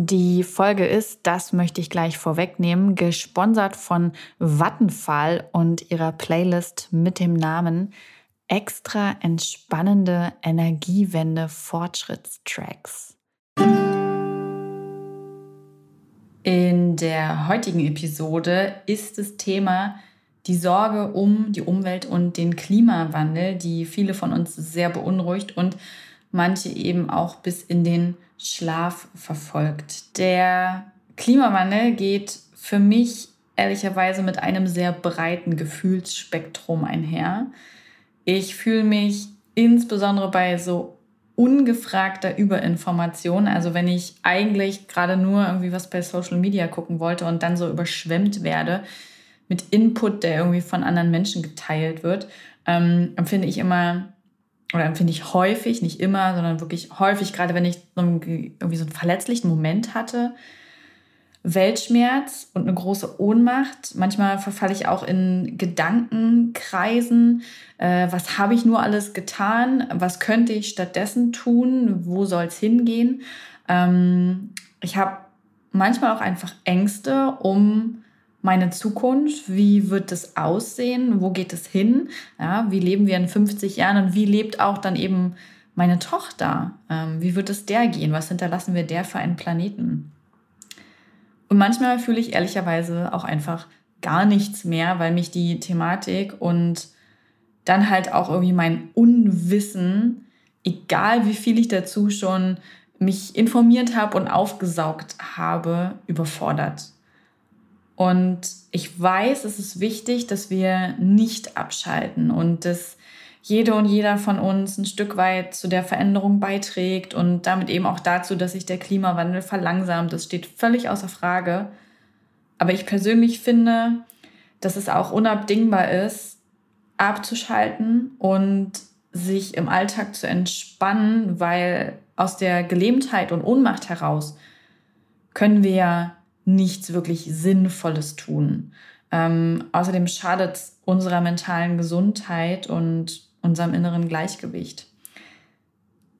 Die Folge ist, das möchte ich gleich vorwegnehmen, gesponsert von Vattenfall und ihrer Playlist mit dem Namen Extra entspannende Energiewende Fortschrittstracks. In der heutigen Episode ist das Thema die Sorge um die Umwelt und den Klimawandel, die viele von uns sehr beunruhigt und manche eben auch bis in den Schlaf verfolgt. Der Klimawandel geht für mich ehrlicherweise mit einem sehr breiten Gefühlsspektrum einher. Ich fühle mich insbesondere bei so ungefragter Überinformation, also wenn ich eigentlich gerade nur irgendwie was bei Social Media gucken wollte und dann so überschwemmt werde mit Input, der irgendwie von anderen Menschen geteilt wird, ähm, empfinde ich immer oder empfinde ich häufig, nicht immer, sondern wirklich häufig, gerade wenn ich irgendwie so einen verletzlichen Moment hatte, Weltschmerz und eine große Ohnmacht. Manchmal verfalle ich auch in Gedankenkreisen. Äh, was habe ich nur alles getan? Was könnte ich stattdessen tun? Wo soll es hingehen? Ähm, ich habe manchmal auch einfach Ängste um meine Zukunft, wie wird es aussehen, wo geht es hin, ja, wie leben wir in 50 Jahren? Und wie lebt auch dann eben meine Tochter, ähm, wie wird es der gehen, was hinterlassen wir der für einen Planeten. Und manchmal fühle ich ehrlicherweise auch einfach gar nichts mehr, weil mich die Thematik und dann halt auch irgendwie mein Unwissen, egal wie viel ich dazu schon mich informiert habe und aufgesaugt habe, überfordert. Und ich weiß, es ist wichtig, dass wir nicht abschalten und dass jede und jeder von uns ein Stück weit zu der Veränderung beiträgt und damit eben auch dazu, dass sich der Klimawandel verlangsamt. Das steht völlig außer Frage. Aber ich persönlich finde, dass es auch unabdingbar ist, abzuschalten und sich im Alltag zu entspannen, weil aus der Gelähmtheit und Ohnmacht heraus können wir nichts wirklich Sinnvolles tun. Ähm, außerdem schadet es unserer mentalen Gesundheit und unserem inneren Gleichgewicht.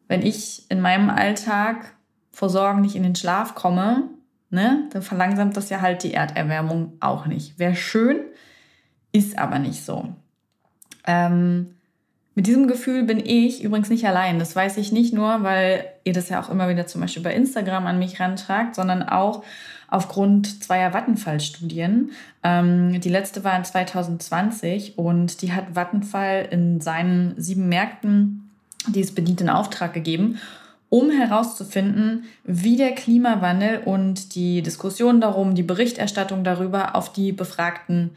Wenn ich in meinem Alltag vor Sorgen nicht in den Schlaf komme, ne, dann verlangsamt das ja halt die Erderwärmung auch nicht. Wäre schön, ist aber nicht so. Ähm, mit diesem Gefühl bin ich übrigens nicht allein. Das weiß ich nicht nur, weil ihr das ja auch immer wieder zum Beispiel bei Instagram an mich rantragt, sondern auch aufgrund zweier Vattenfall-Studien. Ähm, die letzte war in 2020 und die hat Vattenfall in seinen sieben Märkten, die es bedient, in Auftrag gegeben, um herauszufinden, wie der Klimawandel und die Diskussion darum, die Berichterstattung darüber auf die Befragten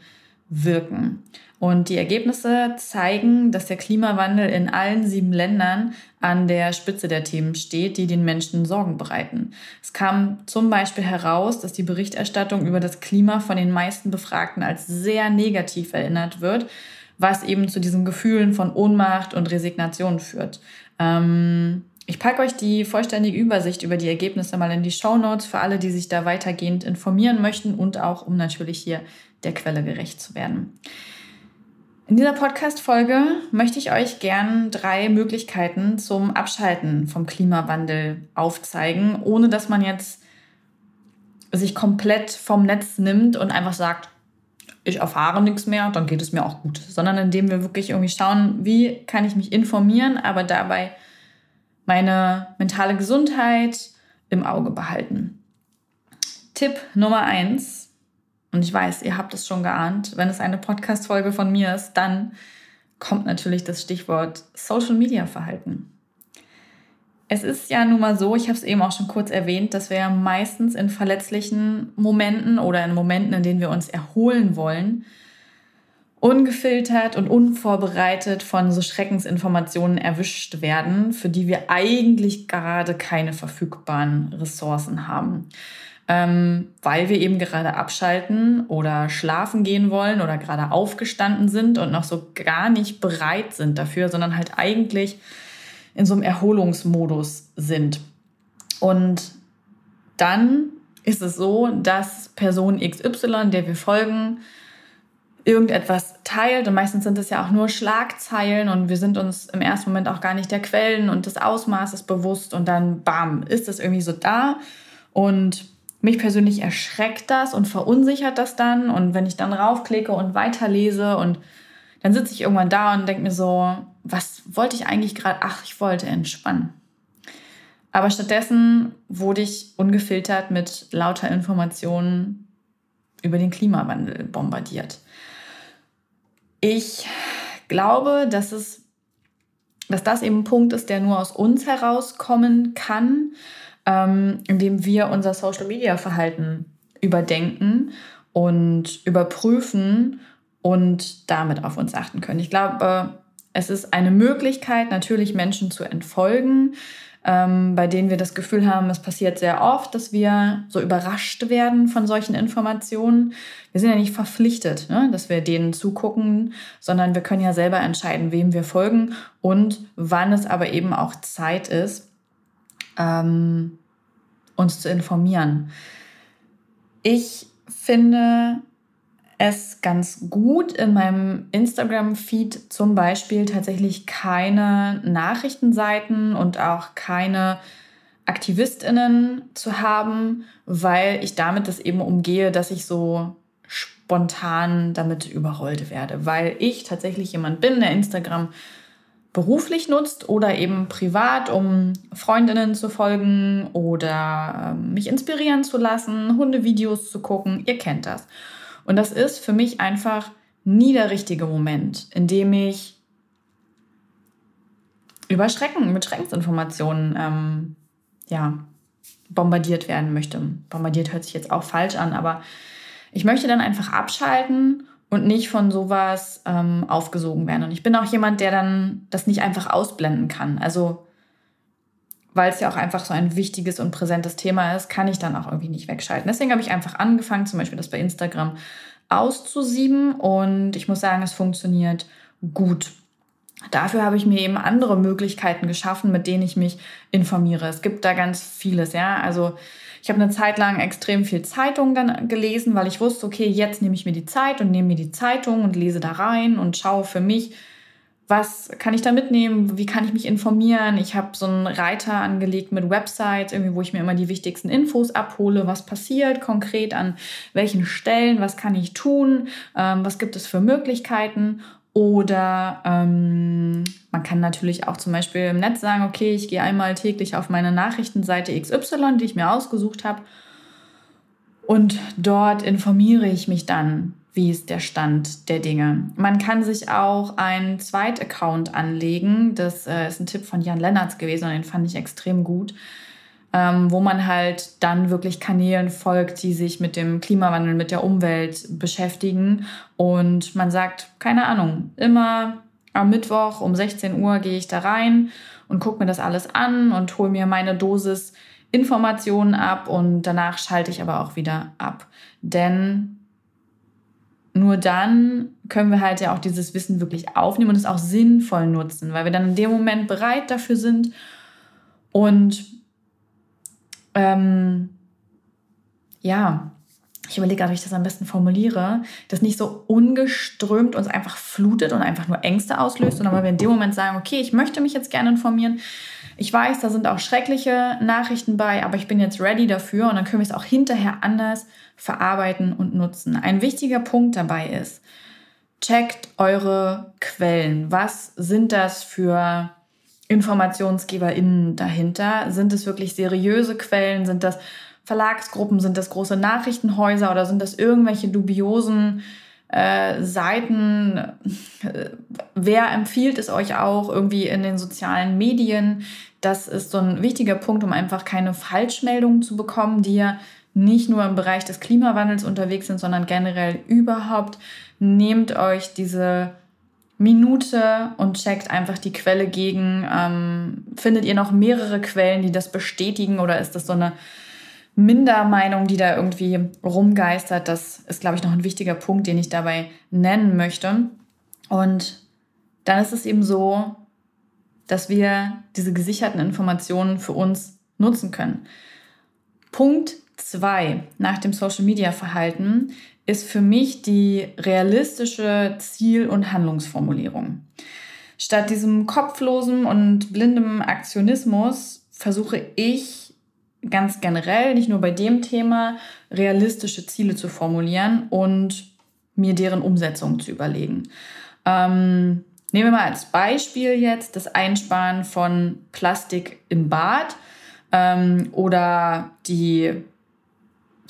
wirken. Und die Ergebnisse zeigen, dass der Klimawandel in allen sieben Ländern an der Spitze der Themen steht, die den Menschen Sorgen bereiten. Es kam zum Beispiel heraus, dass die Berichterstattung über das Klima von den meisten Befragten als sehr negativ erinnert wird, was eben zu diesen Gefühlen von Ohnmacht und Resignation führt. Ähm, ich packe euch die vollständige Übersicht über die Ergebnisse mal in die Show Notes für alle, die sich da weitergehend informieren möchten und auch um natürlich hier der Quelle gerecht zu werden. In dieser Podcast-Folge möchte ich euch gern drei Möglichkeiten zum Abschalten vom Klimawandel aufzeigen, ohne dass man jetzt sich komplett vom Netz nimmt und einfach sagt, ich erfahre nichts mehr, dann geht es mir auch gut, sondern indem wir wirklich irgendwie schauen, wie kann ich mich informieren, aber dabei meine mentale Gesundheit im Auge behalten. Tipp Nummer eins und ich weiß, ihr habt es schon geahnt, wenn es eine Podcast-Folge von mir ist, dann kommt natürlich das Stichwort Social Media Verhalten. Es ist ja nun mal so, ich habe es eben auch schon kurz erwähnt, dass wir meistens in verletzlichen Momenten oder in Momenten, in denen wir uns erholen wollen, ungefiltert und unvorbereitet von so Schreckensinformationen erwischt werden, für die wir eigentlich gerade keine verfügbaren Ressourcen haben. Ähm, weil wir eben gerade abschalten oder schlafen gehen wollen oder gerade aufgestanden sind und noch so gar nicht bereit sind dafür, sondern halt eigentlich in so einem Erholungsmodus sind. Und dann ist es so, dass Person XY, der wir folgen, irgendetwas teilt. Und meistens sind es ja auch nur Schlagzeilen und wir sind uns im ersten Moment auch gar nicht der Quellen und des Ausmaßes bewusst. Und dann, bam, ist es irgendwie so da. Und mich persönlich erschreckt das und verunsichert das dann. Und wenn ich dann raufklicke und weiterlese und dann sitze ich irgendwann da und denke mir so, was wollte ich eigentlich gerade? Ach, ich wollte entspannen. Aber stattdessen wurde ich ungefiltert mit lauter Informationen über den Klimawandel bombardiert. Ich glaube, dass es, dass das eben ein Punkt ist, der nur aus uns herauskommen kann, ähm, indem wir unser Social Media Verhalten überdenken und überprüfen und damit auf uns achten können. Ich glaube, es ist eine Möglichkeit, natürlich Menschen zu entfolgen, ähm, bei denen wir das Gefühl haben, es passiert sehr oft, dass wir so überrascht werden von solchen Informationen. Wir sind ja nicht verpflichtet, ne, dass wir denen zugucken, sondern wir können ja selber entscheiden, wem wir folgen und wann es aber eben auch Zeit ist, ähm, uns zu informieren. Ich finde, es ganz gut, in meinem Instagram-Feed zum Beispiel tatsächlich keine Nachrichtenseiten und auch keine AktivistInnen zu haben, weil ich damit das eben umgehe, dass ich so spontan damit überrollt werde, weil ich tatsächlich jemand bin, der Instagram beruflich nutzt oder eben privat, um Freundinnen zu folgen oder ähm, mich inspirieren zu lassen, Hundevideos zu gucken. Ihr kennt das. Und das ist für mich einfach nie der richtige Moment, in dem ich über Schrecken, mit Schreckensinformationen ähm, ja, bombardiert werden möchte. Bombardiert hört sich jetzt auch falsch an, aber ich möchte dann einfach abschalten und nicht von sowas ähm, aufgesogen werden. Und ich bin auch jemand, der dann das nicht einfach ausblenden kann. Also weil es ja auch einfach so ein wichtiges und präsentes Thema ist, kann ich dann auch irgendwie nicht wegschalten. Deswegen habe ich einfach angefangen, zum Beispiel das bei Instagram auszusieben und ich muss sagen, es funktioniert gut. Dafür habe ich mir eben andere Möglichkeiten geschaffen, mit denen ich mich informiere. Es gibt da ganz vieles, ja. Also ich habe eine Zeit lang extrem viel Zeitung dann gelesen, weil ich wusste, okay, jetzt nehme ich mir die Zeit und nehme mir die Zeitung und lese da rein und schaue für mich, was kann ich da mitnehmen, wie kann ich mich informieren. Ich habe so einen Reiter angelegt mit Websites, irgendwie, wo ich mir immer die wichtigsten Infos abhole, was passiert konkret an welchen Stellen, was kann ich tun, ähm, was gibt es für Möglichkeiten. Oder ähm, man kann natürlich auch zum Beispiel im Netz sagen, okay, ich gehe einmal täglich auf meine Nachrichtenseite XY, die ich mir ausgesucht habe. Und dort informiere ich mich dann wie ist der Stand der Dinge. Man kann sich auch einen Zweit-Account anlegen. Das äh, ist ein Tipp von Jan Lennartz gewesen und den fand ich extrem gut. Ähm, wo man halt dann wirklich Kanälen folgt, die sich mit dem Klimawandel, mit der Umwelt beschäftigen. Und man sagt, keine Ahnung, immer am Mittwoch um 16 Uhr gehe ich da rein und gucke mir das alles an und hole mir meine Dosis Informationen ab und danach schalte ich aber auch wieder ab. Denn nur dann können wir halt ja auch dieses Wissen wirklich aufnehmen und es auch sinnvoll nutzen, weil wir dann in dem Moment bereit dafür sind und ähm, ja, ich überlege gerade, wie ich das am besten formuliere, das nicht so ungeströmt uns einfach flutet und einfach nur Ängste auslöst, sondern weil wir in dem Moment sagen, okay, ich möchte mich jetzt gerne informieren. Ich weiß, da sind auch schreckliche Nachrichten bei, aber ich bin jetzt ready dafür und dann können wir es auch hinterher anders verarbeiten und nutzen. Ein wichtiger Punkt dabei ist, checkt eure Quellen. Was sind das für InformationsgeberInnen dahinter? Sind es wirklich seriöse Quellen? Sind das Verlagsgruppen? Sind das große Nachrichtenhäuser oder sind das irgendwelche dubiosen äh, Seiten? Wer empfiehlt es euch auch irgendwie in den sozialen Medien? Das ist so ein wichtiger Punkt, um einfach keine Falschmeldungen zu bekommen, die ja nicht nur im Bereich des Klimawandels unterwegs sind, sondern generell überhaupt. Nehmt euch diese Minute und checkt einfach die Quelle gegen. Ähm, findet ihr noch mehrere Quellen, die das bestätigen oder ist das so eine Mindermeinung, die da irgendwie rumgeistert. Das ist, glaube ich, noch ein wichtiger Punkt, den ich dabei nennen möchte. Und dann ist es eben so, dass wir diese gesicherten Informationen für uns nutzen können. Punkt zwei nach dem Social Media Verhalten ist für mich die realistische Ziel- und Handlungsformulierung. Statt diesem kopflosen und blindem Aktionismus versuche ich ganz generell, nicht nur bei dem Thema, realistische Ziele zu formulieren und mir deren Umsetzung zu überlegen. Ähm, nehmen wir mal als Beispiel jetzt das Einsparen von Plastik im Bad ähm, oder die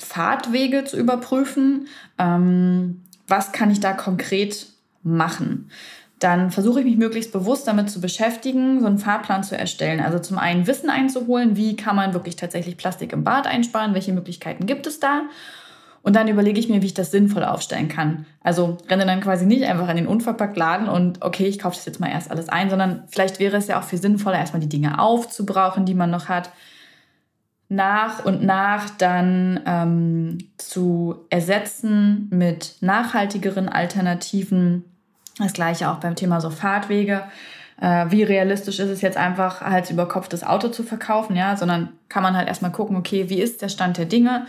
Fahrtwege zu überprüfen. Ähm, was kann ich da konkret machen? Dann versuche ich mich möglichst bewusst damit zu beschäftigen, so einen Fahrplan zu erstellen. Also zum einen Wissen einzuholen, wie kann man wirklich tatsächlich Plastik im Bad einsparen, welche Möglichkeiten gibt es da. Und dann überlege ich mir, wie ich das sinnvoll aufstellen kann. Also renne dann quasi nicht einfach in den Unverpacktladen und okay, ich kaufe das jetzt mal erst alles ein, sondern vielleicht wäre es ja auch viel sinnvoller, erstmal die Dinge aufzubrauchen, die man noch hat nach und nach dann ähm, zu ersetzen mit nachhaltigeren Alternativen. Das gleiche auch beim Thema so Fahrtwege. Äh, wie realistisch ist es jetzt einfach, Hals über Kopf das Auto zu verkaufen, ja, sondern kann man halt erstmal gucken, okay, wie ist der Stand der Dinge?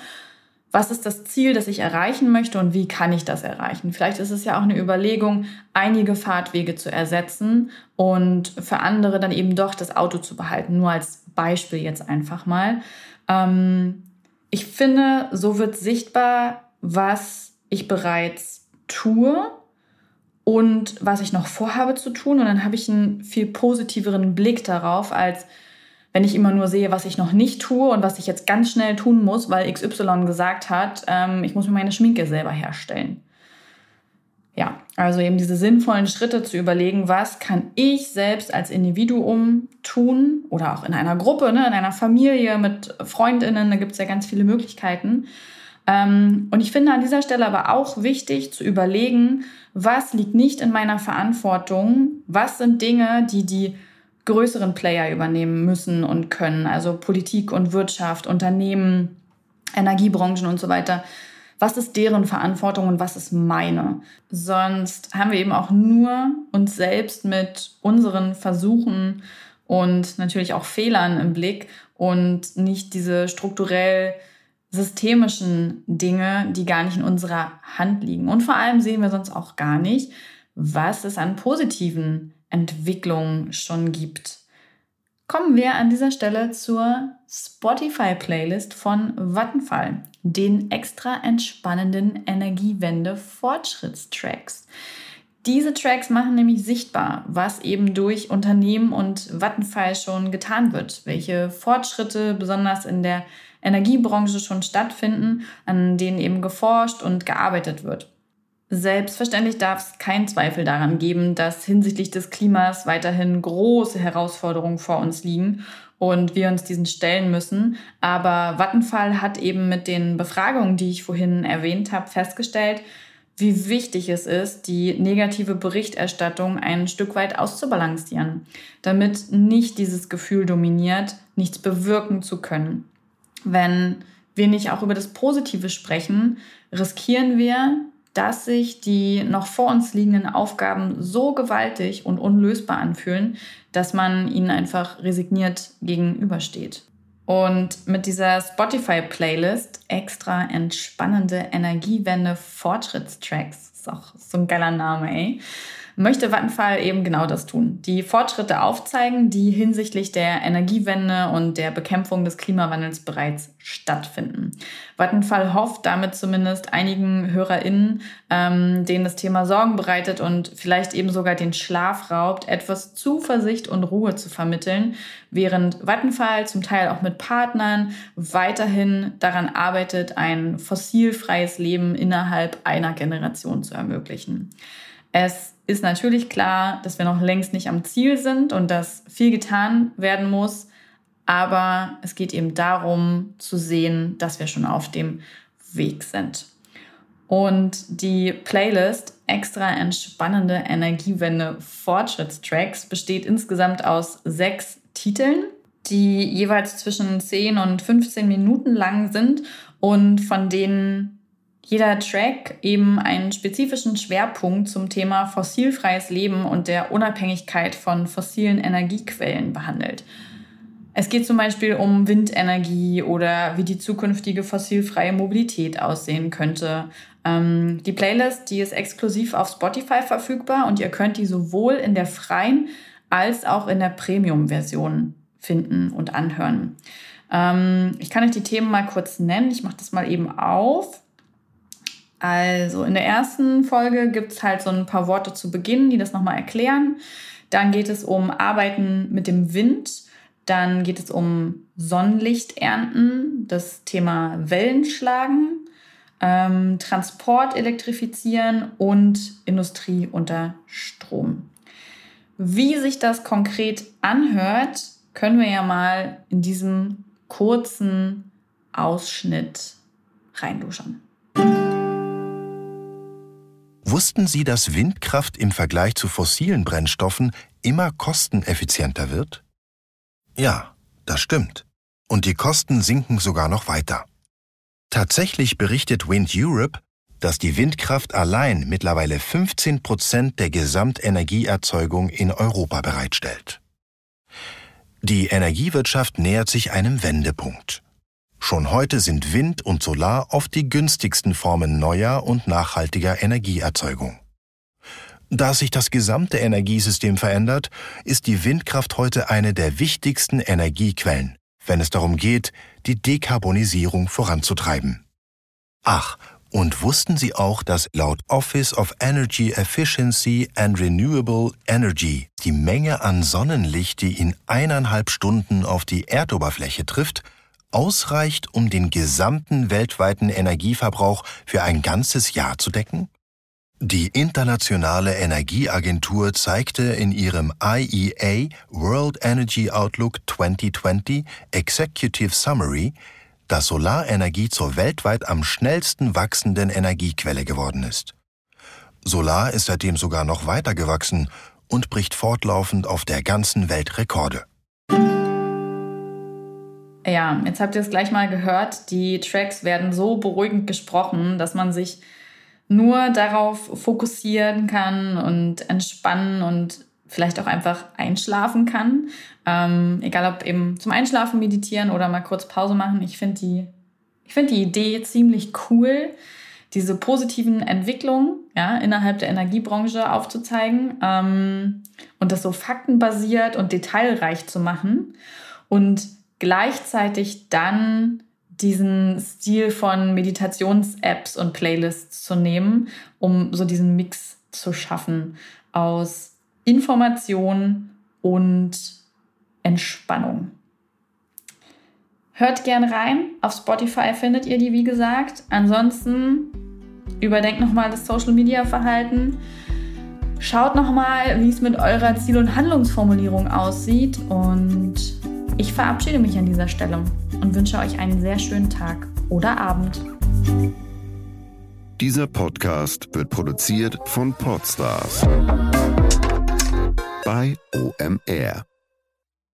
Was ist das Ziel, das ich erreichen möchte und wie kann ich das erreichen? Vielleicht ist es ja auch eine Überlegung, einige Fahrtwege zu ersetzen und für andere dann eben doch das Auto zu behalten. Nur als Beispiel jetzt einfach mal. Ähm, ich finde, so wird sichtbar, was ich bereits tue und was ich noch vorhabe zu tun. Und dann habe ich einen viel positiveren Blick darauf, als wenn ich immer nur sehe, was ich noch nicht tue und was ich jetzt ganz schnell tun muss, weil XY gesagt hat, ähm, ich muss mir meine Schminke selber herstellen. Ja, also eben diese sinnvollen Schritte zu überlegen, was kann ich selbst als Individuum tun oder auch in einer Gruppe, ne, in einer Familie mit Freundinnen, da gibt es ja ganz viele Möglichkeiten. Ähm, und ich finde an dieser Stelle aber auch wichtig zu überlegen, was liegt nicht in meiner Verantwortung, was sind Dinge, die die größeren Player übernehmen müssen und können, also Politik und Wirtschaft, Unternehmen, Energiebranchen und so weiter was ist deren Verantwortung und was ist meine. Sonst haben wir eben auch nur uns selbst mit unseren Versuchen und natürlich auch Fehlern im Blick und nicht diese strukturell systemischen Dinge, die gar nicht in unserer Hand liegen. Und vor allem sehen wir sonst auch gar nicht, was es an positiven Entwicklungen schon gibt. Kommen wir an dieser Stelle zur Spotify-Playlist von Vattenfall den extra entspannenden Energiewende-Fortschrittstracks. Diese Tracks machen nämlich sichtbar, was eben durch Unternehmen und Vattenfall schon getan wird, welche Fortschritte besonders in der Energiebranche schon stattfinden, an denen eben geforscht und gearbeitet wird. Selbstverständlich darf es keinen Zweifel daran geben, dass hinsichtlich des Klimas weiterhin große Herausforderungen vor uns liegen und wir uns diesen stellen müssen. Aber Vattenfall hat eben mit den Befragungen, die ich vorhin erwähnt habe, festgestellt, wie wichtig es ist, die negative Berichterstattung ein Stück weit auszubalancieren, damit nicht dieses Gefühl dominiert, nichts bewirken zu können. Wenn wir nicht auch über das Positive sprechen, riskieren wir, dass sich die noch vor uns liegenden Aufgaben so gewaltig und unlösbar anfühlen, dass man ihnen einfach resigniert gegenübersteht. Und mit dieser Spotify-Playlist extra entspannende Energiewende Fortschrittstracks, ist auch so ein geiler Name, ey, möchte Vattenfall eben genau das tun. Die Fortschritte aufzeigen, die hinsichtlich der Energiewende und der Bekämpfung des Klimawandels bereits stattfinden. Vattenfall hofft damit zumindest einigen HörerInnen, ähm, denen das Thema Sorgen bereitet und vielleicht eben sogar den Schlaf raubt, etwas Zuversicht und Ruhe zu vermitteln, während Vattenfall zum Teil auch mit Partnern weiterhin daran arbeitet, ein fossilfreies Leben innerhalb einer Generation zu ermöglichen. Es ist natürlich klar, dass wir noch längst nicht am Ziel sind und dass viel getan werden muss. Aber es geht eben darum zu sehen, dass wir schon auf dem Weg sind. Und die Playlist extra entspannende Energiewende Fortschrittstracks besteht insgesamt aus sechs Titeln. die jeweils zwischen 10 und 15 Minuten lang sind und von denen jeder Track eben einen spezifischen Schwerpunkt zum Thema fossilfreies Leben und der Unabhängigkeit von fossilen Energiequellen behandelt. Es geht zum Beispiel um Windenergie oder wie die zukünftige fossilfreie Mobilität aussehen könnte. Ähm, die Playlist, die ist exklusiv auf Spotify verfügbar und ihr könnt die sowohl in der freien als auch in der Premium-Version finden und anhören. Ähm, ich kann euch die Themen mal kurz nennen. Ich mache das mal eben auf. Also in der ersten Folge gibt es halt so ein paar Worte zu Beginn, die das nochmal erklären. Dann geht es um Arbeiten mit dem Wind. Dann geht es um Sonnenlicht ernten, das Thema Wellenschlagen, ähm, Transport elektrifizieren und Industrie unter Strom. Wie sich das konkret anhört, können wir ja mal in diesem kurzen Ausschnitt reinluschern. Wussten Sie, dass Windkraft im Vergleich zu fossilen Brennstoffen immer kosteneffizienter wird? Ja, das stimmt. Und die Kosten sinken sogar noch weiter. Tatsächlich berichtet Wind Europe, dass die Windkraft allein mittlerweile 15 Prozent der Gesamtenergieerzeugung in Europa bereitstellt. Die Energiewirtschaft nähert sich einem Wendepunkt. Schon heute sind Wind und Solar oft die günstigsten Formen neuer und nachhaltiger Energieerzeugung. Da sich das gesamte Energiesystem verändert, ist die Windkraft heute eine der wichtigsten Energiequellen, wenn es darum geht, die Dekarbonisierung voranzutreiben. Ach, und wussten Sie auch, dass laut Office of Energy Efficiency and Renewable Energy die Menge an Sonnenlicht, die in eineinhalb Stunden auf die Erdoberfläche trifft, ausreicht, um den gesamten weltweiten Energieverbrauch für ein ganzes Jahr zu decken? Die Internationale Energieagentur zeigte in ihrem IEA World Energy Outlook 2020 Executive Summary, dass Solarenergie zur weltweit am schnellsten wachsenden Energiequelle geworden ist. Solar ist seitdem sogar noch weiter gewachsen und bricht fortlaufend auf der ganzen Welt Rekorde. Ja, jetzt habt ihr es gleich mal gehört. Die Tracks werden so beruhigend gesprochen, dass man sich nur darauf fokussieren kann und entspannen und vielleicht auch einfach einschlafen kann. Ähm, egal ob eben zum Einschlafen meditieren oder mal kurz Pause machen. Ich finde die, ich die Idee ziemlich cool, diese positiven Entwicklungen ja, innerhalb der Energiebranche aufzuzeigen ähm, und das so faktenbasiert und detailreich zu machen und gleichzeitig dann diesen Stil von Meditations-Apps und Playlists zu nehmen, um so diesen Mix zu schaffen aus Information und Entspannung. Hört gern rein. Auf Spotify findet ihr die, wie gesagt. Ansonsten überdenkt nochmal das Social Media Verhalten. Schaut nochmal, wie es mit eurer Ziel- und Handlungsformulierung aussieht. Und ich verabschiede mich an dieser Stelle und wünsche euch einen sehr schönen Tag oder Abend. Dieser Podcast wird produziert von Podstars bei OMR.